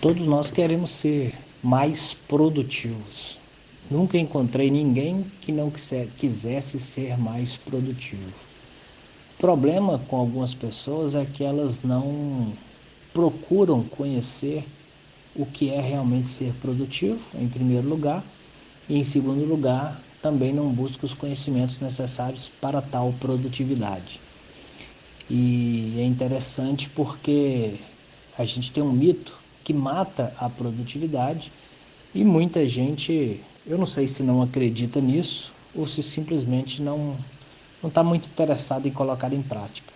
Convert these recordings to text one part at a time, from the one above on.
Todos nós queremos ser mais produtivos. Nunca encontrei ninguém que não quisesse ser mais produtivo. O problema com algumas pessoas é que elas não procuram conhecer o que é realmente ser produtivo, em primeiro lugar, e em segundo lugar, também não buscam os conhecimentos necessários para tal produtividade. E é interessante porque a gente tem um mito que mata a produtividade e muita gente, eu não sei se não acredita nisso ou se simplesmente não não está muito interessado em colocar em prática.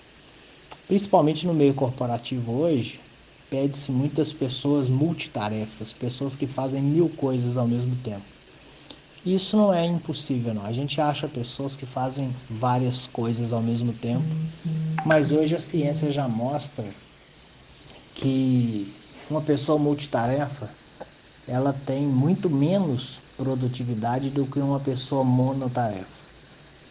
Principalmente no meio corporativo hoje, pede-se muitas pessoas multitarefas, pessoas que fazem mil coisas ao mesmo tempo. Isso não é impossível, não. A gente acha pessoas que fazem várias coisas ao mesmo tempo, mas hoje a ciência já mostra que uma pessoa multitarefa ela tem muito menos produtividade do que uma pessoa monotarefa.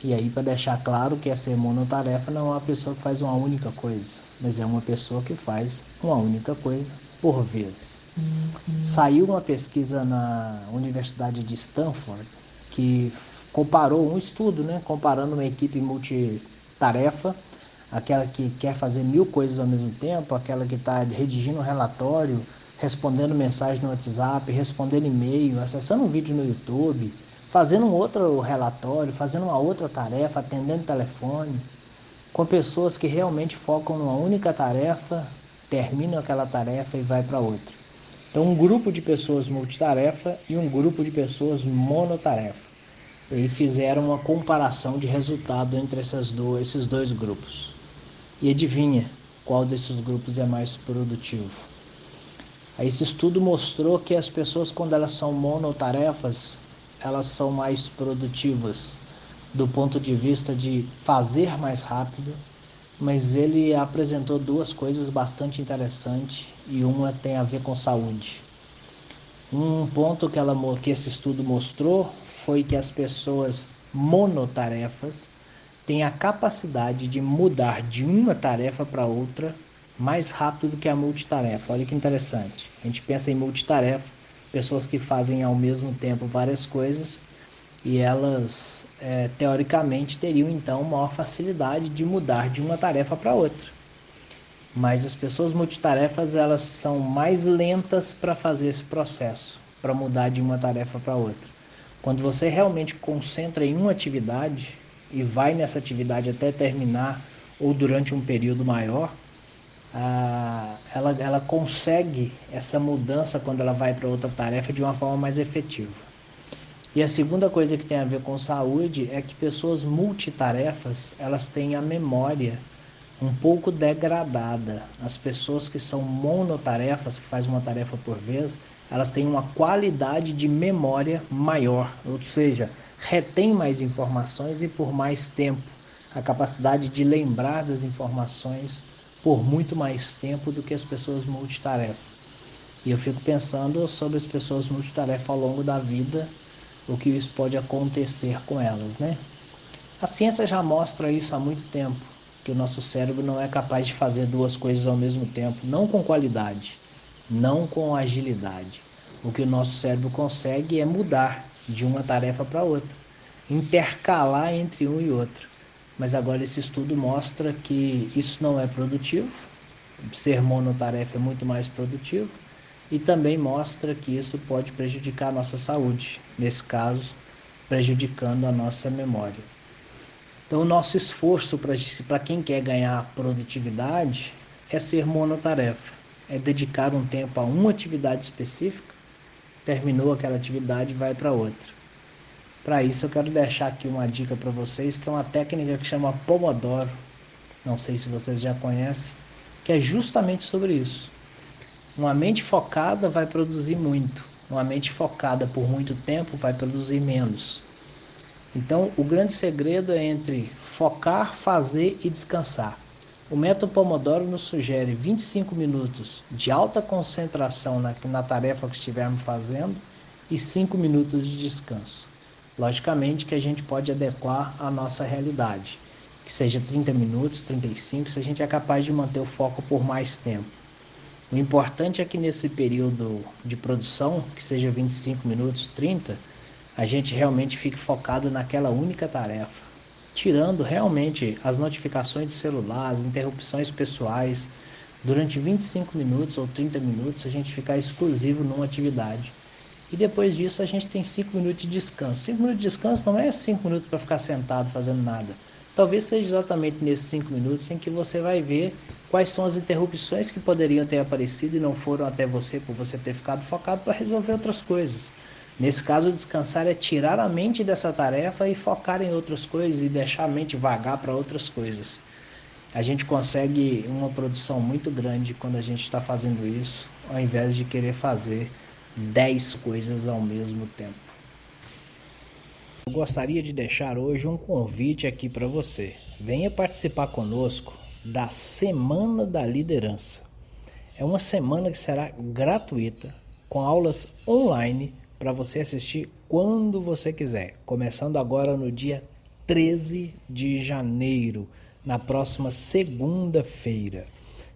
E aí, para deixar claro que é ser monotarefa não é uma pessoa que faz uma única coisa, mas é uma pessoa que faz uma única coisa por vez. Uhum. Saiu uma pesquisa na Universidade de Stanford que comparou um estudo, né, comparando uma equipe multitarefa, aquela que quer fazer mil coisas ao mesmo tempo, aquela que está redigindo um relatório, respondendo mensagem no WhatsApp, respondendo e-mail, acessando um vídeo no YouTube, fazendo um outro relatório, fazendo uma outra tarefa, atendendo telefone, com pessoas que realmente focam numa única tarefa, terminam aquela tarefa e vai para outra. Então, um grupo de pessoas multitarefa e um grupo de pessoas monotarefa. E fizeram uma comparação de resultado entre essas duas, esses dois grupos. E adivinha qual desses grupos é mais produtivo? Esse estudo mostrou que as pessoas, quando elas são monotarefas, elas são mais produtivas do ponto de vista de fazer mais rápido mas ele apresentou duas coisas bastante interessantes e uma tem a ver com saúde. Um ponto que, ela, que esse estudo mostrou foi que as pessoas monotarefas têm a capacidade de mudar de uma tarefa para outra mais rápido do que a multitarefa. Olha que interessante. A gente pensa em multitarefa, pessoas que fazem ao mesmo tempo várias coisas e elas é, teoricamente teriam então maior facilidade de mudar de uma tarefa para outra. Mas as pessoas multitarefas elas são mais lentas para fazer esse processo, para mudar de uma tarefa para outra. Quando você realmente concentra em uma atividade e vai nessa atividade até terminar ou durante um período maior, ah, ela, ela consegue essa mudança quando ela vai para outra tarefa de uma forma mais efetiva. E a segunda coisa que tem a ver com saúde é que pessoas multitarefas, elas têm a memória um pouco degradada. As pessoas que são monotarefas, que fazem uma tarefa por vez, elas têm uma qualidade de memória maior, ou seja, retém mais informações e por mais tempo. A capacidade de lembrar das informações por muito mais tempo do que as pessoas multitarefa. E eu fico pensando sobre as pessoas multitarefa ao longo da vida o que isso pode acontecer com elas, né? A ciência já mostra isso há muito tempo, que o nosso cérebro não é capaz de fazer duas coisas ao mesmo tempo, não com qualidade, não com agilidade. O que o nosso cérebro consegue é mudar de uma tarefa para outra, intercalar entre um e outro. Mas agora esse estudo mostra que isso não é produtivo, ser monotarefa é muito mais produtivo e também mostra que isso pode prejudicar a nossa saúde, nesse caso, prejudicando a nossa memória. Então, o nosso esforço para quem quer ganhar produtividade é ser monotarefa, é dedicar um tempo a uma atividade específica, terminou aquela atividade, vai para outra. Para isso, eu quero deixar aqui uma dica para vocês, que é uma técnica que chama Pomodoro. Não sei se vocês já conhecem, que é justamente sobre isso uma mente focada vai produzir muito, uma mente focada por muito tempo vai produzir menos. Então, o grande segredo é entre focar, fazer e descansar. O método Pomodoro nos sugere 25 minutos de alta concentração na, na tarefa que estivermos fazendo e 5 minutos de descanso. Logicamente que a gente pode adequar à nossa realidade, que seja 30 minutos, 35, se a gente é capaz de manter o foco por mais tempo. O importante é que nesse período de produção, que seja 25 minutos, 30, a gente realmente fique focado naquela única tarefa, tirando realmente as notificações de celular, as interrupções pessoais. Durante 25 minutos ou 30 minutos, a gente ficar exclusivo numa atividade. E depois disso, a gente tem 5 minutos de descanso. 5 minutos de descanso não é 5 minutos para ficar sentado fazendo nada. Talvez seja exatamente nesses 5 minutos em que você vai ver quais são as interrupções que poderiam ter aparecido e não foram até você por você ter ficado focado para resolver outras coisas. Nesse caso, descansar é tirar a mente dessa tarefa e focar em outras coisas e deixar a mente vagar para outras coisas. A gente consegue uma produção muito grande quando a gente está fazendo isso, ao invés de querer fazer 10 coisas ao mesmo tempo. Eu gostaria de deixar hoje um convite aqui para você. Venha participar conosco da Semana da Liderança. É uma semana que será gratuita, com aulas online para você assistir quando você quiser, começando agora no dia 13 de janeiro, na próxima segunda-feira.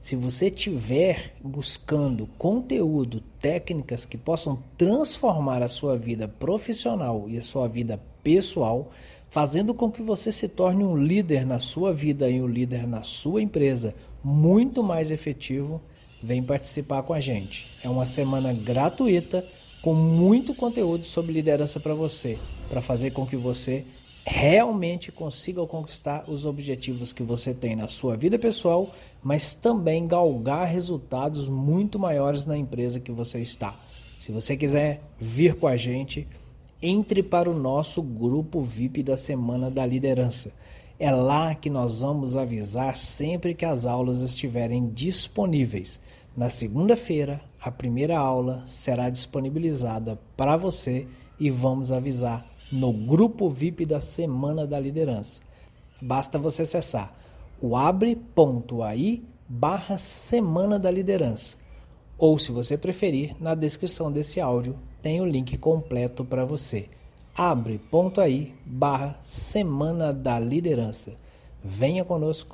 Se você estiver buscando conteúdo, técnicas que possam transformar a sua vida profissional e a sua vida pessoal, fazendo com que você se torne um líder na sua vida e um líder na sua empresa muito mais efetivo, vem participar com a gente. É uma semana gratuita com muito conteúdo sobre liderança para você, para fazer com que você realmente consiga conquistar os objetivos que você tem na sua vida pessoal, mas também galgar resultados muito maiores na empresa que você está. Se você quiser vir com a gente, entre para o nosso grupo VIP da Semana da Liderança. É lá que nós vamos avisar sempre que as aulas estiverem disponíveis. Na segunda-feira, a primeira aula será disponibilizada para você e vamos avisar no grupo VIP da Semana da Liderança. Basta você acessar o abre.ai barra Semana da Liderança. Ou, se você preferir, na descrição desse áudio tem o link completo para você. abre.ai barra Semana da Liderança. Venha conosco